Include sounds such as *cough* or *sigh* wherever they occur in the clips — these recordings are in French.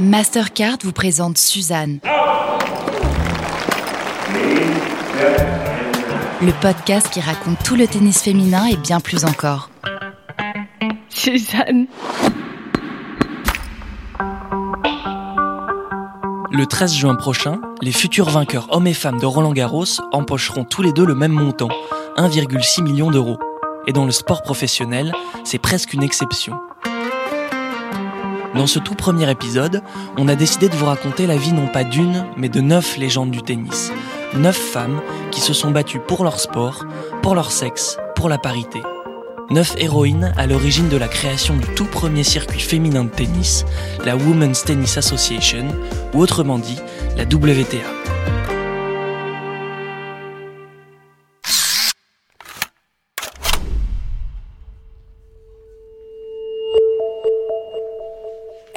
Mastercard vous présente Suzanne. Le podcast qui raconte tout le tennis féminin et bien plus encore. Suzanne. Le 13 juin prochain, les futurs vainqueurs hommes et femmes de Roland Garros empocheront tous les deux le même montant, 1,6 million d'euros. Et dans le sport professionnel, c'est presque une exception. Dans ce tout premier épisode, on a décidé de vous raconter la vie non pas d'une, mais de neuf légendes du tennis. Neuf femmes qui se sont battues pour leur sport, pour leur sexe, pour la parité. Neuf héroïnes à l'origine de la création du tout premier circuit féminin de tennis, la Women's Tennis Association, ou autrement dit, la WTA.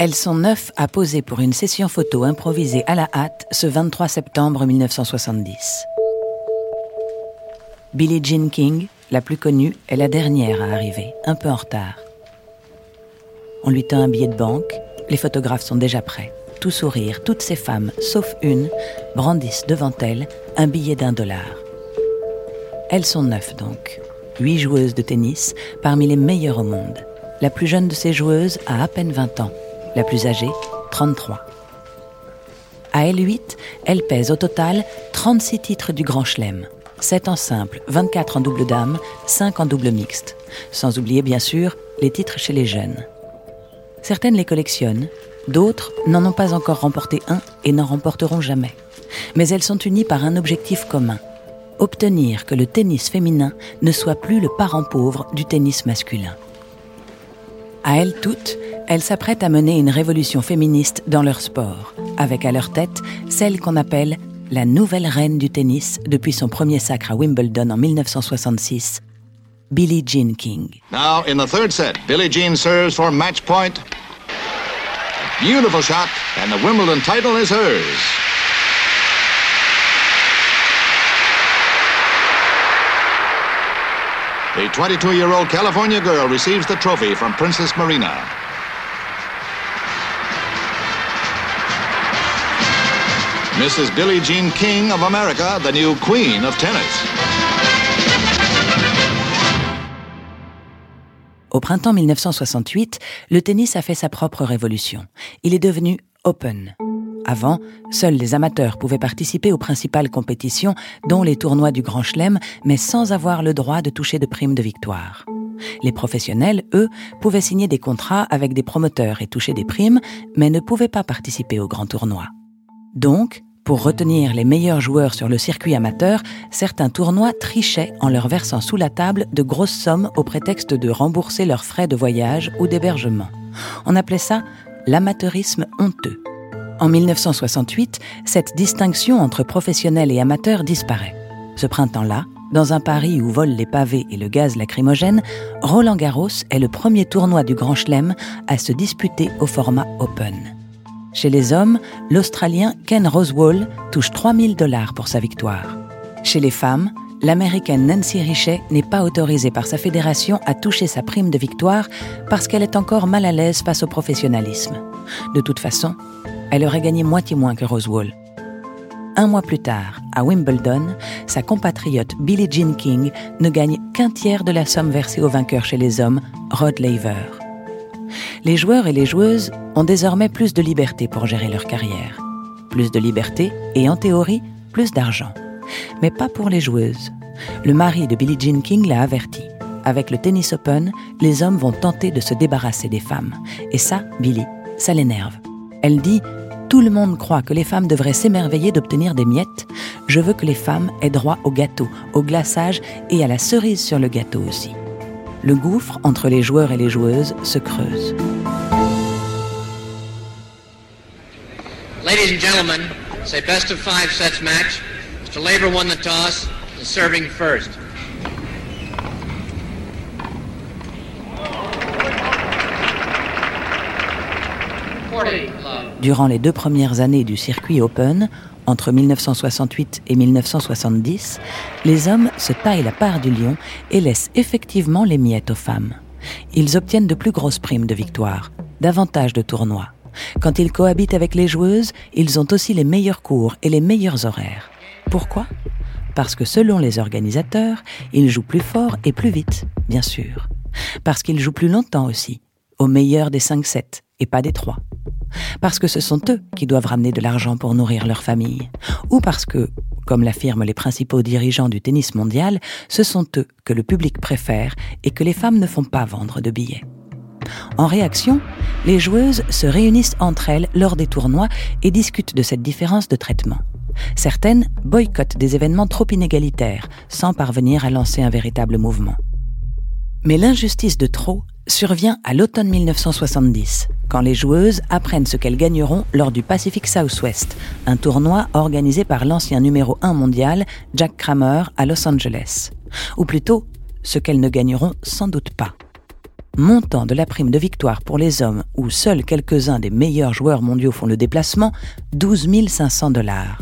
Elles sont neuf à poser pour une session photo improvisée à la hâte ce 23 septembre 1970. Billie Jean King, la plus connue, est la dernière à arriver, un peu en retard. On lui tend un billet de banque, les photographes sont déjà prêts. Tout sourire, toutes ces femmes, sauf une, brandissent devant elles un billet d'un dollar. Elles sont neuf donc, huit joueuses de tennis parmi les meilleures au monde. La plus jeune de ces joueuses a à peine 20 ans, la plus âgée 33. À L8, elle pèse au total 36 titres du Grand Chelem, 7 en simple, 24 en double dame, 5 en double mixte, sans oublier bien sûr les titres chez les jeunes. Certaines les collectionnent, d'autres n'en ont pas encore remporté un et n'en remporteront jamais. Mais elles sont unies par un objectif commun, obtenir que le tennis féminin ne soit plus le parent pauvre du tennis masculin. À elles toutes, elles s'apprêtent à mener une révolution féministe dans leur sport, avec à leur tête celle qu'on appelle la nouvelle reine du tennis depuis son premier sacre à Wimbledon en 1966, Billie Jean King. Now, in the third set, Billie Jean serves for match point. Beautiful shot, and the Wimbledon title is hers. The 22 year old California girl receives the trophy from Princess Marina. Mrs. Billie Jean King of America, the new queen of tennis. Au printemps 1968, le tennis a fait sa propre révolution. Il est devenu open. Avant, seuls les amateurs pouvaient participer aux principales compétitions, dont les tournois du Grand Chelem, mais sans avoir le droit de toucher de primes de victoire. Les professionnels, eux, pouvaient signer des contrats avec des promoteurs et toucher des primes, mais ne pouvaient pas participer aux grands tournois. Donc, pour retenir les meilleurs joueurs sur le circuit amateur, certains tournois trichaient en leur versant sous la table de grosses sommes au prétexte de rembourser leurs frais de voyage ou d'hébergement. On appelait ça l'amateurisme honteux. En 1968, cette distinction entre professionnels et amateurs disparaît. Ce printemps-là, dans un Paris où volent les pavés et le gaz lacrymogène, Roland Garros est le premier tournoi du Grand Chelem à se disputer au format Open. Chez les hommes, l'Australien Ken Rosewall touche 3000 dollars pour sa victoire. Chez les femmes, l'Américaine Nancy Richet n'est pas autorisée par sa fédération à toucher sa prime de victoire parce qu'elle est encore mal à l'aise face au professionnalisme. De toute façon, elle aurait gagné moitié moins que Rosewall. Un mois plus tard, à Wimbledon, sa compatriote Billie Jean King ne gagne qu'un tiers de la somme versée au vainqueur chez les hommes, Rod Laver. Les joueurs et les joueuses ont désormais plus de liberté pour gérer leur carrière. Plus de liberté et, en théorie, plus d'argent. Mais pas pour les joueuses. Le mari de Billie Jean King l'a averti. Avec le tennis open, les hommes vont tenter de se débarrasser des femmes. Et ça, Billie, ça l'énerve. Elle dit Tout le monde croit que les femmes devraient s'émerveiller d'obtenir des miettes. Je veux que les femmes aient droit au gâteau, au glaçage et à la cerise sur le gâteau aussi. Le gouffre entre les joueurs et les joueuses se creuse. Ladies and gentlemen, a best of five sets match. Mr. Labor won the toss, is serving first. Durant les deux premières années du circuit Open, entre 1968 et 1970, les hommes se taillent la part du lion et laissent effectivement les miettes aux femmes. Ils obtiennent de plus grosses primes de victoire, davantage de tournois, Quand ils cohabitent avec les joueuses, ils ont aussi les meilleurs cours et les meilleurs horaires. Pourquoi? Parce que selon les organisateurs, ils jouent plus fort et plus vite, bien sûr. Parce qu'ils jouent plus longtemps aussi, au meilleur des 5-7 pas des 3. Parce que ce sont eux qui doivent ramener de l'argent pour nourrir leur famille. Ou parce que, comme l'affirment les principaux dirigeants du tennis mondial, ce sont eux que le public préfère et que les femmes ne font pas vendre de billets. En réaction, les joueuses se réunissent entre elles lors des tournois et discutent de cette différence de traitement. Certaines boycottent des événements trop inégalitaires, sans parvenir à lancer un véritable mouvement. Mais l'injustice de trop survient à l'automne 1970, quand les joueuses apprennent ce qu'elles gagneront lors du Pacific Southwest, un tournoi organisé par l'ancien numéro 1 mondial Jack Kramer à Los Angeles. Ou plutôt, ce qu'elles ne gagneront sans doute pas. Montant de la prime de victoire pour les hommes, où seuls quelques-uns des meilleurs joueurs mondiaux font le déplacement, 12 500 dollars.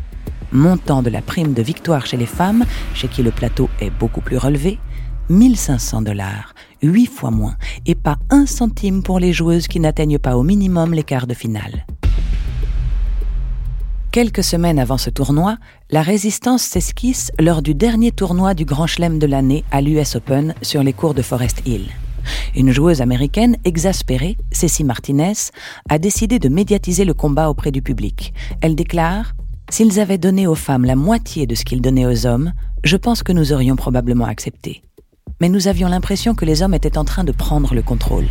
Montant de la prime de victoire chez les femmes, chez qui le plateau est beaucoup plus relevé, 1500 dollars, 8 fois moins, et pas un centime pour les joueuses qui n'atteignent pas au minimum les quarts de finale. Quelques semaines avant ce tournoi, la résistance s'esquisse lors du dernier tournoi du Grand Chelem de l'année à l'US Open sur les cours de Forest Hill. Une joueuse américaine exaspérée, Cécile Martinez, a décidé de médiatiser le combat auprès du public. Elle déclare S'ils avaient donné aux femmes la moitié de ce qu'ils donnaient aux hommes, je pense que nous aurions probablement accepté mais nous avions l'impression que les hommes étaient en train de prendre le contrôle.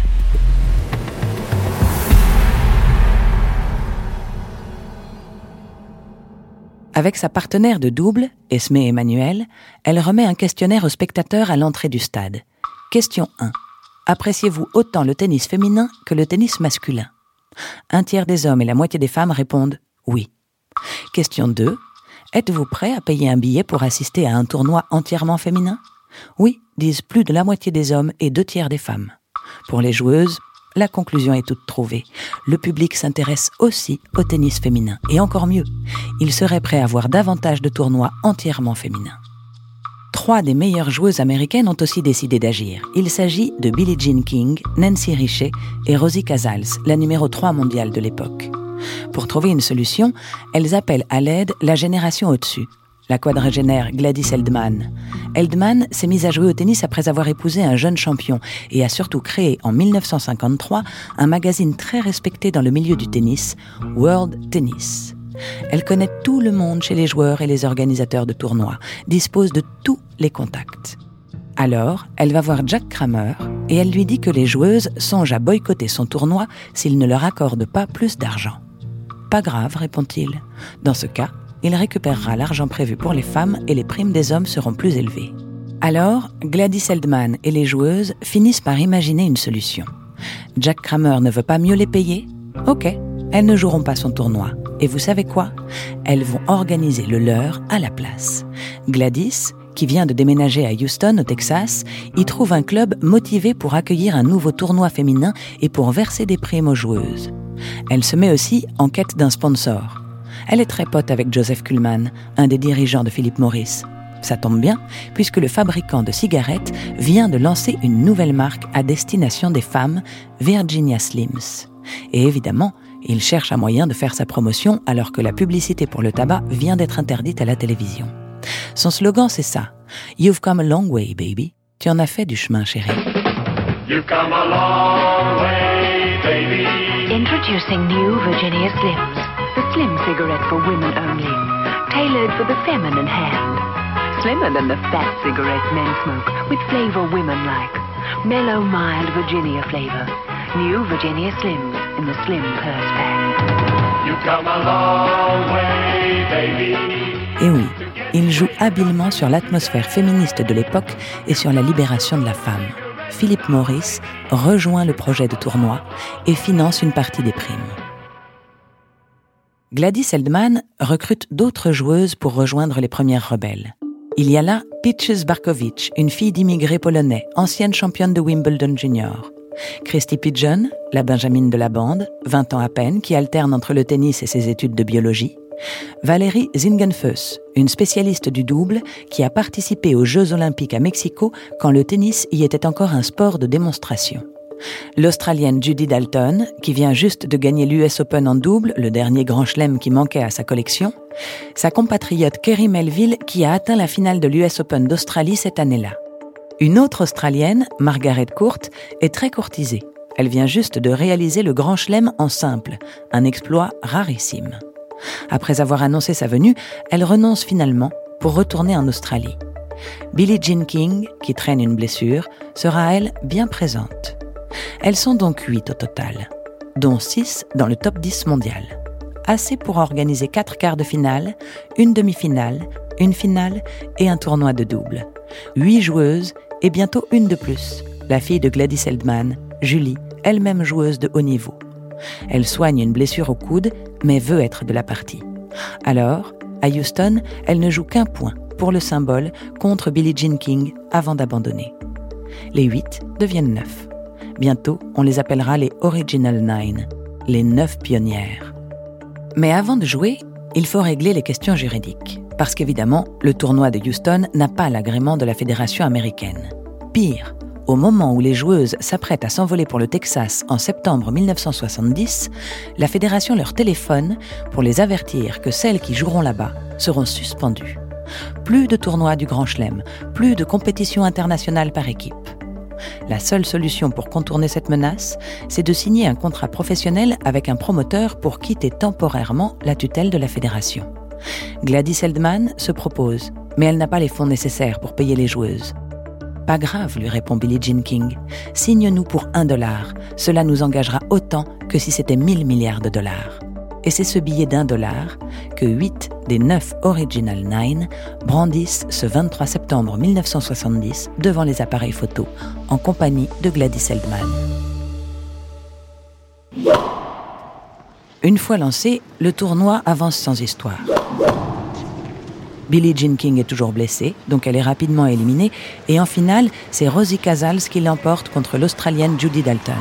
Avec sa partenaire de double, Esme Emmanuel, elle remet un questionnaire aux spectateurs à l'entrée du stade. Question 1. Appréciez-vous autant le tennis féminin que le tennis masculin? Un tiers des hommes et la moitié des femmes répondent oui. Question 2. Êtes-vous prêt à payer un billet pour assister à un tournoi entièrement féminin? Oui, disent plus de la moitié des hommes et deux tiers des femmes. Pour les joueuses, la conclusion est toute trouvée. Le public s'intéresse aussi au tennis féminin. Et encore mieux, il serait prêt à voir davantage de tournois entièrement féminins. Trois des meilleures joueuses américaines ont aussi décidé d'agir. Il s'agit de Billie Jean King, Nancy Richet et Rosie Casals, la numéro 3 mondiale de l'époque. Pour trouver une solution, elles appellent à l'aide la génération au-dessus, la quadragénaire Gladys Eldman. Eldman s'est mise à jouer au tennis après avoir épousé un jeune champion et a surtout créé en 1953 un magazine très respecté dans le milieu du tennis, World Tennis. Elle connaît tout le monde chez les joueurs et les organisateurs de tournois, dispose de tous les contacts. Alors, elle va voir Jack Kramer et elle lui dit que les joueuses songent à boycotter son tournoi s'il ne leur accorde pas plus d'argent. Pas grave, répond-il. Dans ce cas, il récupérera l'argent prévu pour les femmes et les primes des hommes seront plus élevées. Alors, Gladys Eldman et les joueuses finissent par imaginer une solution. Jack Kramer ne veut pas mieux les payer? Ok, elles ne joueront pas son tournoi. Et vous savez quoi? Elles vont organiser le leur à la place. Gladys, qui vient de déménager à Houston, au Texas, y trouve un club motivé pour accueillir un nouveau tournoi féminin et pour verser des primes aux joueuses. Elle se met aussi en quête d'un sponsor. Elle est très pote avec Joseph Kuhlman, un des dirigeants de Philip Morris. Ça tombe bien, puisque le fabricant de cigarettes vient de lancer une nouvelle marque à destination des femmes, Virginia Slims. Et évidemment, il cherche un moyen de faire sa promotion alors que la publicité pour le tabac vient d'être interdite à la télévision. Son slogan, c'est ça. You've come a long way, baby. Tu en as fait du chemin, chérie. You've come a long way, baby. Introducing new Virginia Slims. The slim cigarette for women only. Tailored for the feminine hand. Slimmer than the fat cigarettes men smoke, with flavor women like. Mellow, mild Virginia flavor. New Virginia Slims in the Slim Purse Pack. You come a long way, baby. Et oui, il joue habilement sur l'atmosphère féministe de l'époque et sur la libération de la femme. Philip Morris rejoint le projet de tournoi et finance une partie des primes. Gladys Eldman recrute d'autres joueuses pour rejoindre les premières rebelles. Il y a là Peaches Barkovich, une fille d'immigrés polonais, ancienne championne de Wimbledon Junior. Christy Pigeon, la Benjamine de la bande, 20 ans à peine, qui alterne entre le tennis et ses études de biologie. Valérie Zingenfuss, une spécialiste du double qui a participé aux Jeux olympiques à Mexico quand le tennis y était encore un sport de démonstration. L'Australienne Judy Dalton, qui vient juste de gagner l'US Open en double, le dernier grand chelem qui manquait à sa collection, sa compatriote Kerry Melville, qui a atteint la finale de l'US Open d'Australie cette année-là. Une autre Australienne, Margaret Court, est très courtisée. Elle vient juste de réaliser le grand chelem en simple, un exploit rarissime. Après avoir annoncé sa venue, elle renonce finalement pour retourner en Australie. Billie Jean King, qui traîne une blessure, sera elle bien présente. Elles sont donc huit au total, dont six dans le top 10 mondial. Assez pour organiser quatre quarts de finale, une demi-finale, une finale et un tournoi de double. Huit joueuses et bientôt une de plus, la fille de Gladys Eldman, Julie, elle-même joueuse de haut niveau. Elle soigne une blessure au coude, mais veut être de la partie. Alors, à Houston, elle ne joue qu'un point pour le symbole contre Billie Jean King avant d'abandonner. Les huit deviennent neuf. Bientôt, on les appellera les Original Nine, les neuf pionnières. Mais avant de jouer, il faut régler les questions juridiques, parce qu'évidemment, le tournoi de Houston n'a pas l'agrément de la Fédération américaine. Pire, au moment où les joueuses s'apprêtent à s'envoler pour le Texas en septembre 1970, la Fédération leur téléphone pour les avertir que celles qui joueront là-bas seront suspendues. Plus de tournois du Grand Chelem, plus de compétitions internationales par équipe. La seule solution pour contourner cette menace, c'est de signer un contrat professionnel avec un promoteur pour quitter temporairement la tutelle de la fédération. Gladys Eldman se propose, mais elle n'a pas les fonds nécessaires pour payer les joueuses. Pas grave, lui répond Billie Jean King. Signe-nous pour un dollar. Cela nous engagera autant que si c'était mille milliards de dollars. Et c'est ce billet d'un dollar que huit des neuf Original Nine brandissent ce 23 septembre 1970 devant les appareils photo, en compagnie de Gladys Eldman. Une fois lancé, le tournoi avance sans histoire. Billie Jean King est toujours blessée, donc elle est rapidement éliminée, et en finale, c'est Rosie Casals qui l'emporte contre l'Australienne Judy Dalton.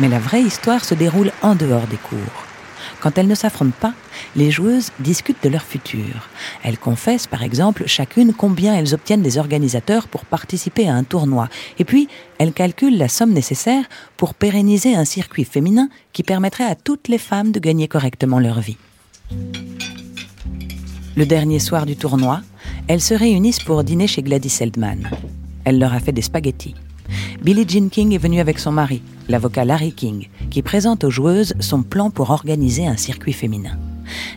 Mais la vraie histoire se déroule en dehors des cours. Quand elles ne s'affrontent pas, les joueuses discutent de leur futur. Elles confessent, par exemple, chacune combien elles obtiennent des organisateurs pour participer à un tournoi. Et puis, elles calculent la somme nécessaire pour pérenniser un circuit féminin qui permettrait à toutes les femmes de gagner correctement leur vie. Le dernier soir du tournoi, elles se réunissent pour dîner chez Gladys Eldman. Elle leur a fait des spaghettis. Billie Jean King est venue avec son mari, l'avocat Larry King, qui présente aux joueuses son plan pour organiser un circuit féminin.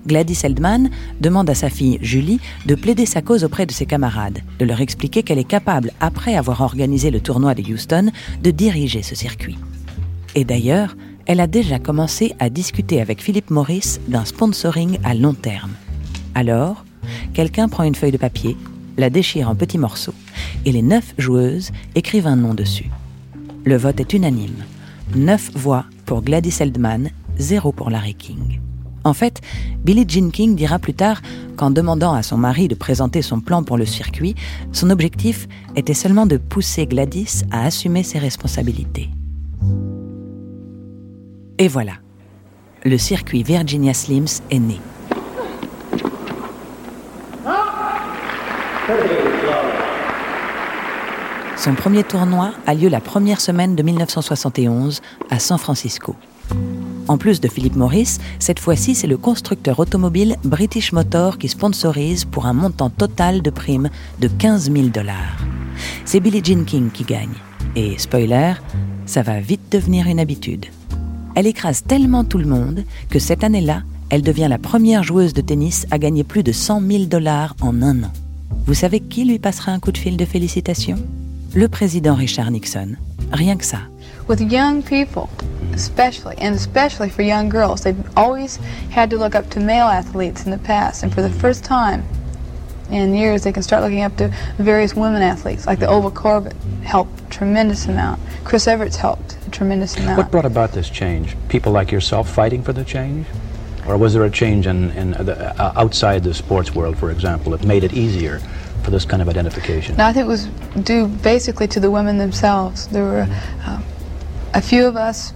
Gladys Eldman demande à sa fille Julie de plaider sa cause auprès de ses camarades, de leur expliquer qu'elle est capable, après avoir organisé le tournoi de Houston, de diriger ce circuit. Et d'ailleurs, elle a déjà commencé à discuter avec Philip Morris d'un sponsoring à long terme. Alors, quelqu'un prend une feuille de papier, la déchire en petits morceaux, et les neuf joueuses écrivent un nom dessus. Le vote est unanime. Neuf voix pour Gladys Eldman, zéro pour Larry King. En fait, Billie Jean King dira plus tard qu'en demandant à son mari de présenter son plan pour le circuit, son objectif était seulement de pousser Gladys à assumer ses responsabilités. Et voilà, le circuit Virginia Slims est né. Son premier tournoi a lieu la première semaine de 1971 à San Francisco. En plus de Philip Morris, cette fois-ci, c'est le constructeur automobile British Motor qui sponsorise pour un montant total de primes de 15 000 dollars. C'est Billie Jean King qui gagne. Et spoiler, ça va vite devenir une habitude. Elle écrase tellement tout le monde que cette année-là, elle devient la première joueuse de tennis à gagner plus de 100 000 dollars en un an. Vous savez qui lui passera un coup de fil de félicitations le président Richard Nixon. Rien que ça. With young people, especially, and especially for young girls, they've always had to look up to male athletes in the past, and for the first time in years, they can start looking up to various women athletes, like the Ova Corbett helped a tremendous amount. Chris Everett's helped a tremendous amount. What brought about this change? People like yourself fighting for the change? Or was there a change in, in the, uh, outside the sports world, for example, that made it easier for this kind of identification? No, I think it was due basically to the women themselves. There were uh, a few of us,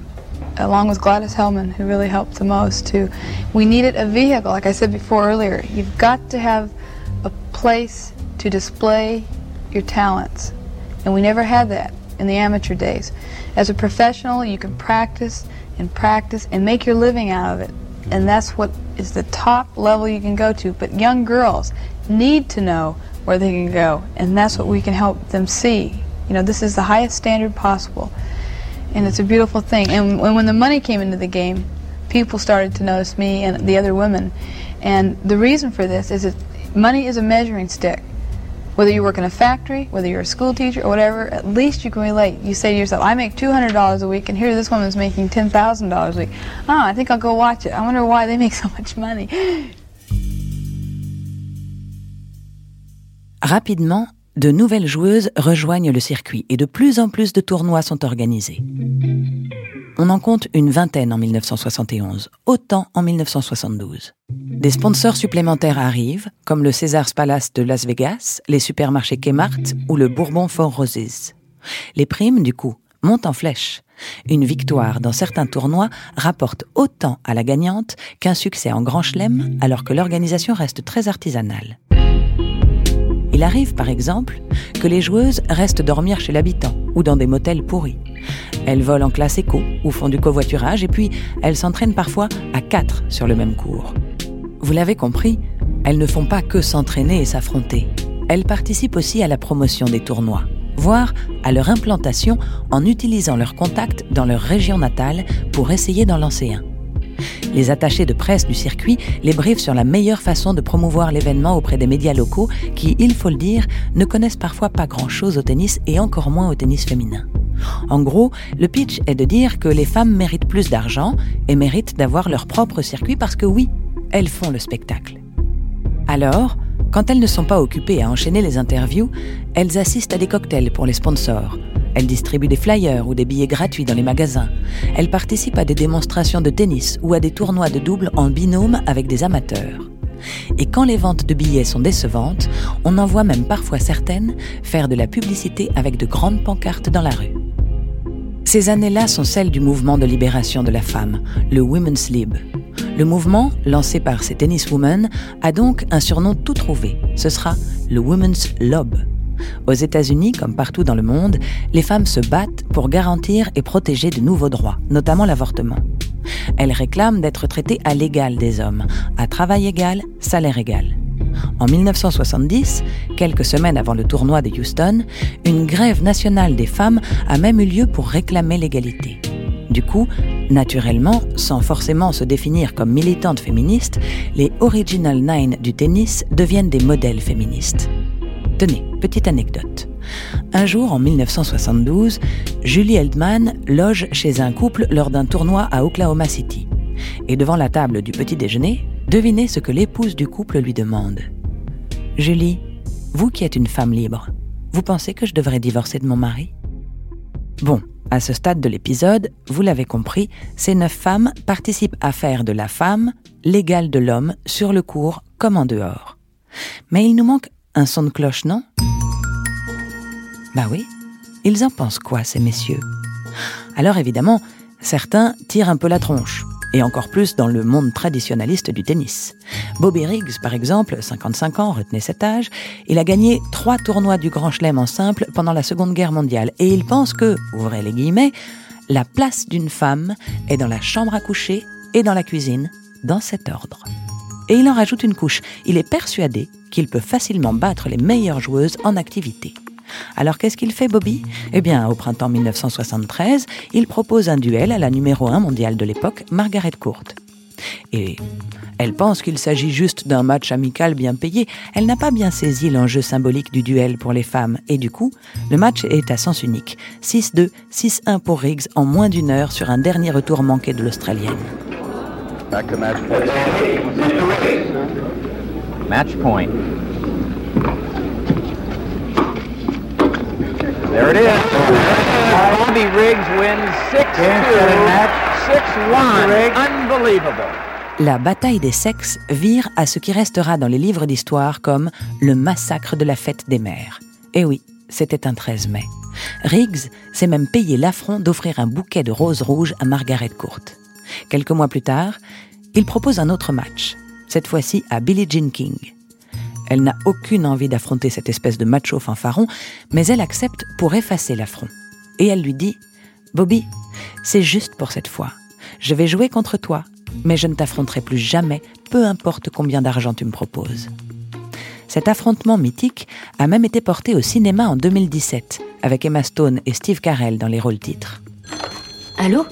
along with Gladys Hellman, who really helped the most. Too, we needed a vehicle, like I said before earlier. You've got to have a place to display your talents. And we never had that in the amateur days. As a professional, you can practice and practice and make your living out of it. And that's what is the top level you can go to. But young girls need to know where they can go, and that's what we can help them see. You know, this is the highest standard possible, and it's a beautiful thing. And when the money came into the game, people started to notice me and the other women. And the reason for this is that money is a measuring stick. Whether you work in a factory, whether you're a school teacher or whatever, at least you can relate. You say to yourself, I make $200 a week, and here this woman's making $10,000 a week. Oh, I think I'll go watch it. I wonder why they *laughs* make so much money. Rapidement, de nouvelles joueuses rejoignent le circuit et de plus en plus de tournois sont organisés. On en compte une vingtaine en 1971, autant en 1972. Des sponsors supplémentaires arrivent, comme le Caesars Palace de Las Vegas, les supermarchés Kmart ou le Bourbon Fort Roses. Les primes, du coup, montent en flèche. Une victoire dans certains tournois rapporte autant à la gagnante qu'un succès en Grand Chelem, alors que l'organisation reste très artisanale. Il arrive, par exemple, que les joueuses restent dormir chez l'habitant ou dans des motels pourris. Elles volent en classe éco ou font du covoiturage et puis elles s'entraînent parfois à quatre sur le même cours. Vous l'avez compris, elles ne font pas que s'entraîner et s'affronter. Elles participent aussi à la promotion des tournois, voire à leur implantation en utilisant leurs contacts dans leur région natale pour essayer d'en lancer un. Les attachés de presse du circuit les briefent sur la meilleure façon de promouvoir l'événement auprès des médias locaux qui, il faut le dire, ne connaissent parfois pas grand-chose au tennis et encore moins au tennis féminin. En gros, le pitch est de dire que les femmes méritent plus d'argent et méritent d'avoir leur propre circuit parce que oui, elles font le spectacle. Alors, quand elles ne sont pas occupées à enchaîner les interviews, elles assistent à des cocktails pour les sponsors. Elles distribuent des flyers ou des billets gratuits dans les magasins. Elles participent à des démonstrations de tennis ou à des tournois de double en binôme avec des amateurs. Et quand les ventes de billets sont décevantes, on en voit même parfois certaines faire de la publicité avec de grandes pancartes dans la rue. Ces années-là sont celles du mouvement de libération de la femme, le Women's Lib. Le mouvement, lancé par ces tenniswomen, a donc un surnom tout trouvé. Ce sera le Women's Lob. Aux États-Unis, comme partout dans le monde, les femmes se battent pour garantir et protéger de nouveaux droits, notamment l'avortement. Elles réclament d'être traitées à l'égal des hommes, à travail égal, salaire égal. En 1970, quelques semaines avant le tournoi de Houston, une grève nationale des femmes a même eu lieu pour réclamer l'égalité. Du coup, naturellement, sans forcément se définir comme militantes féministes, les Original Nine du tennis deviennent des modèles féministes. Tenez, petite anecdote. Un jour, en 1972, Julie Eldman loge chez un couple lors d'un tournoi à Oklahoma City. Et devant la table du petit déjeuner, devinez ce que l'épouse du couple lui demande. Julie, vous qui êtes une femme libre, vous pensez que je devrais divorcer de mon mari? Bon, à ce stade de l'épisode, vous l'avez compris, ces neuf femmes participent à faire de la femme l'égale de l'homme sur le cours comme en dehors. Mais il nous manque un son de cloche, non? Bah oui, ils en pensent quoi, ces messieurs? Alors évidemment, certains tirent un peu la tronche, et encore plus dans le monde traditionnaliste du tennis. Bobby Riggs, par exemple, 55 ans, retenez cet âge, il a gagné trois tournois du Grand Chelem en simple pendant la Seconde Guerre mondiale, et il pense que, ouvrez les guillemets, la place d'une femme est dans la chambre à coucher et dans la cuisine, dans cet ordre. Et il en rajoute une couche, il est persuadé qu'il peut facilement battre les meilleures joueuses en activité. Alors qu'est-ce qu'il fait Bobby? Eh bien, au printemps 1973, il propose un duel à la numéro 1 mondiale de l'époque, Margaret Court. Et elle pense qu'il s'agit juste d'un match amical bien payé. Elle n'a pas bien saisi l'enjeu symbolique du duel pour les femmes. Et du coup, le match est à sens unique. 6-2, 6-1 pour Riggs en moins d'une heure sur un dernier retour manqué de l'Australienne. Match point. There it is. Bobby Riggs wins 6-2, 6-1. Unbelievable. La bataille des sexes vire à ce qui restera dans les livres d'histoire comme le massacre de la fête des mères. Et oui, c'était un 13 mai. Riggs s'est même payé l'affront d'offrir un bouquet de roses rouges à Margaret Court. Quelques mois plus tard, il propose un autre match, cette fois-ci à Billie Jean King. Elle n'a aucune envie d'affronter cette espèce de macho fanfaron, mais elle accepte pour effacer l'affront. Et elle lui dit Bobby, c'est juste pour cette fois. Je vais jouer contre toi, mais je ne t'affronterai plus jamais, peu importe combien d'argent tu me proposes. Cet affrontement mythique a même été porté au cinéma en 2017, avec Emma Stone et Steve Carell dans les rôles titres. Allô?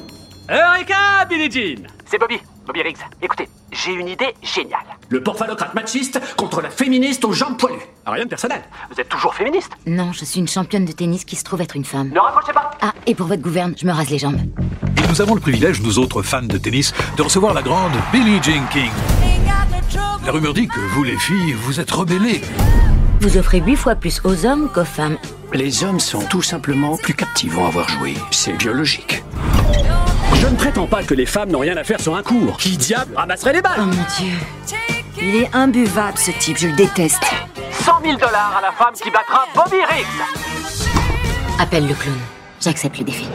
Eureka, Billie Jean C'est Bobby, Bobby Riggs. Écoutez, j'ai une idée géniale. Le porphalocrate machiste contre la féministe aux jambes poilues. Ah, rien de personnel. Vous êtes toujours féministe Non, je suis une championne de tennis qui se trouve être une femme. Ne raccrochez pas Ah, et pour votre gouverne, je me rase les jambes. Et nous avons le privilège, nous autres fans de tennis, de recevoir la grande Billie Jean King. La rumeur dit que vous, les filles, vous êtes rebellées. Vous offrez huit fois plus aux hommes qu'aux femmes. Les hommes sont tout simplement plus captivants à voir jouer. C'est biologique. Je ne prétends pas que les femmes n'ont rien à faire sur un cours. Qui diable ramasserait les balles Oh mon dieu. Il est imbuvable ce type, je le déteste. 100 000 dollars à la femme qui battra Bobby Riggs Appelle le clown. J'accepte le défi.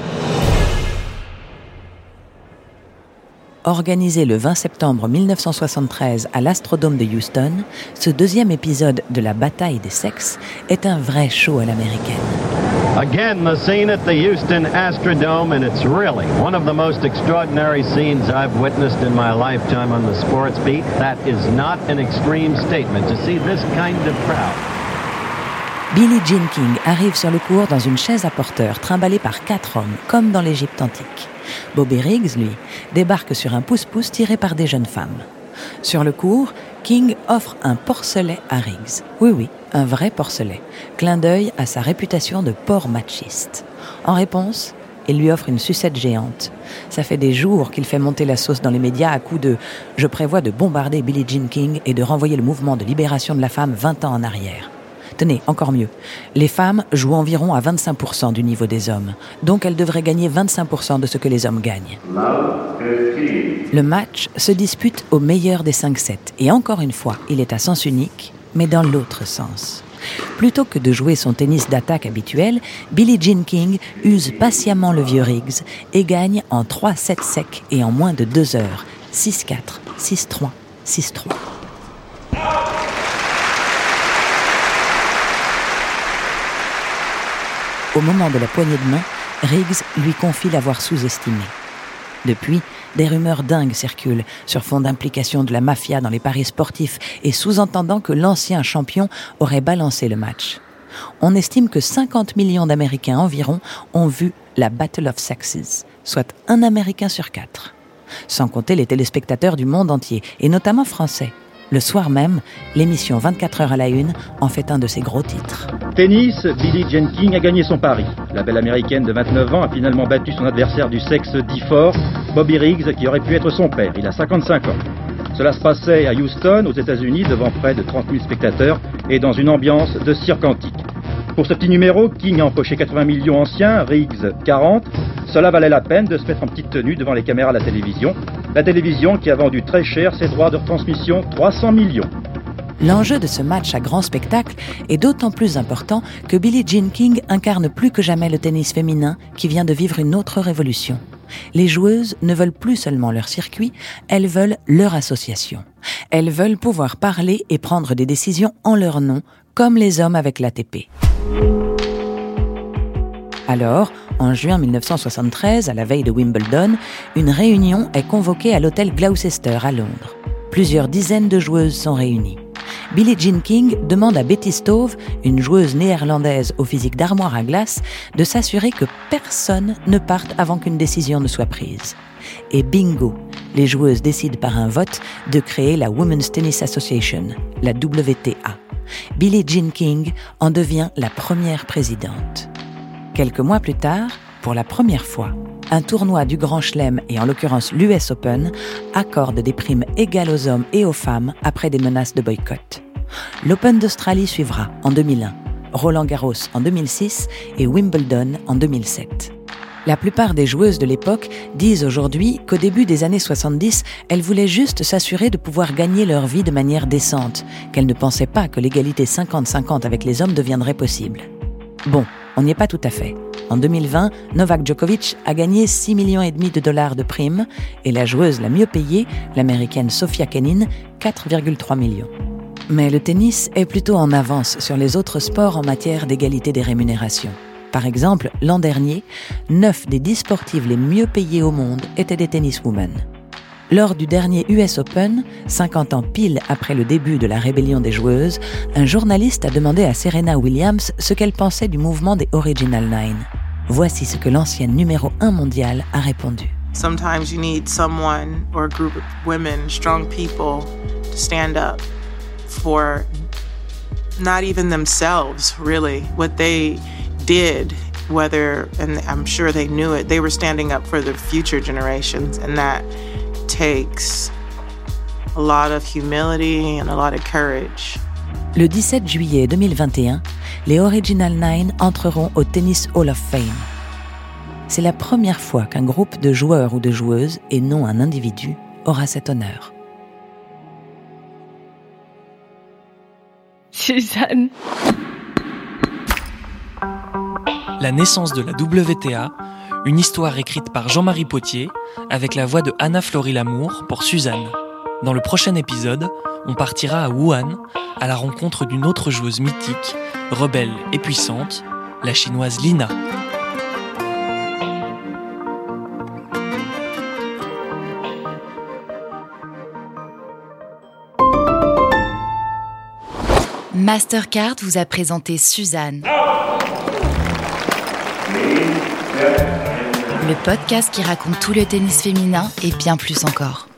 Organisé le 20 septembre 1973 à l'Astrodome de Houston, ce deuxième épisode de la bataille des sexes est un vrai show à l'américaine. Again, the scene at the Houston Astrodome, and it's really one of the most extraordinary scenes I've witnessed in my lifetime on the sports beat. That is not an extreme statement to see this kind of crowd. Billie Jean King arrive sur le cours dans une chaise à porteur trimballée par quatre hommes, comme dans l'Égypte antique. Bobby Riggs, lui, débarque sur un pouce-pouce tiré par des jeunes femmes. Sur le cours, King offre un porcelet à Riggs. Oui, oui, un vrai porcelet. Clin d'œil à sa réputation de porc machiste. En réponse, il lui offre une sucette géante. Ça fait des jours qu'il fait monter la sauce dans les médias à coups de Je prévois de bombarder Billie Jean King et de renvoyer le mouvement de libération de la femme 20 ans en arrière. Tenez, encore mieux. Les femmes jouent environ à 25% du niveau des hommes, donc elles devraient gagner 25% de ce que les hommes gagnent. Le match se dispute au meilleur des 5 sets, et encore une fois, il est à sens unique, mais dans l'autre sens. Plutôt que de jouer son tennis d'attaque habituel, Billie Jean King use patiemment le vieux Riggs et gagne en 3 sets secs et en moins de 2 heures. 6-4, 6-3, 6-3. Au moment de la poignée de main, Riggs lui confie l'avoir sous-estimé. Depuis, des rumeurs dingues circulent sur fond d'implication de la mafia dans les paris sportifs et sous-entendant que l'ancien champion aurait balancé le match. On estime que 50 millions d'Américains environ ont vu la Battle of Sexes, soit un Américain sur quatre. Sans compter les téléspectateurs du monde entier, et notamment français. Le soir même, l'émission 24 heures à la une en fait un de ses gros titres. Tennis, Billie Jean King a gagné son pari. La belle américaine de 29 ans a finalement battu son adversaire du sexe dit fort, Bobby Riggs, qui aurait pu être son père. Il a 55 ans. Cela se passait à Houston, aux États-Unis, devant près de 30 000 spectateurs et dans une ambiance de cirque antique. Pour ce petit numéro, King a empoché 80 millions anciens, Riggs 40. Cela valait la peine de se mettre en petite tenue devant les caméras de la télévision. La télévision qui a vendu très cher ses droits de retransmission, 300 millions. L'enjeu de ce match à grand spectacle est d'autant plus important que Billie Jean King incarne plus que jamais le tennis féminin qui vient de vivre une autre révolution. Les joueuses ne veulent plus seulement leur circuit, elles veulent leur association. Elles veulent pouvoir parler et prendre des décisions en leur nom, comme les hommes avec l'ATP. Alors, en juin 1973, à la veille de Wimbledon, une réunion est convoquée à l'hôtel Gloucester à Londres. Plusieurs dizaines de joueuses sont réunies. Billie Jean King demande à Betty Stove, une joueuse néerlandaise au physique d'armoire à glace, de s'assurer que personne ne parte avant qu'une décision ne soit prise. Et bingo, les joueuses décident par un vote de créer la Women's Tennis Association, la WTA. Billie Jean King en devient la première présidente. Quelques mois plus tard, pour la première fois, un tournoi du Grand Chelem, et en l'occurrence l'US Open, accorde des primes égales aux hommes et aux femmes après des menaces de boycott. L'Open d'Australie suivra en 2001, Roland Garros en 2006 et Wimbledon en 2007. La plupart des joueuses de l'époque disent aujourd'hui qu'au début des années 70, elles voulaient juste s'assurer de pouvoir gagner leur vie de manière décente, qu'elles ne pensaient pas que l'égalité 50-50 avec les hommes deviendrait possible. Bon, on n'y est pas tout à fait. En 2020, Novak Djokovic a gagné 6 millions et demi de dollars de primes et la joueuse la mieux payée, l'américaine Sofia Kenin, 4,3 millions. Mais le tennis est plutôt en avance sur les autres sports en matière d'égalité des rémunérations. Par exemple, l'an dernier, 9 des 10 sportives les mieux payées au monde étaient des tenniswomen. Lors du dernier US Open, 50 ans pile après le début de la rébellion des joueuses, un journaliste a demandé à Serena Williams ce qu'elle pensait du mouvement des Original Nine. Voici ce que l'ancienne numéro 1 mondiale a répondu. Sometimes you need someone or a group of women, strong people, to stand up for not even themselves, really, what they did, whether, and I'm sure they knew it, they were standing up for the future generations, and that takes a lot of humility and a lot of courage. Le 17 juillet 2021, les Original Nine entreront au Tennis Hall of Fame. C'est la première fois qu'un groupe de joueurs ou de joueuses, et non un individu, aura cet honneur. Suzanne. La naissance de la WTA, une histoire écrite par Jean-Marie Potier avec la voix de Anna Flory Lamour pour Suzanne. Dans le prochain épisode, on partira à Wuhan à la rencontre d'une autre joueuse mythique, rebelle et puissante, la chinoise Lina. Mastercard vous a présenté Suzanne. Le podcast qui raconte tout le tennis féminin et bien plus encore.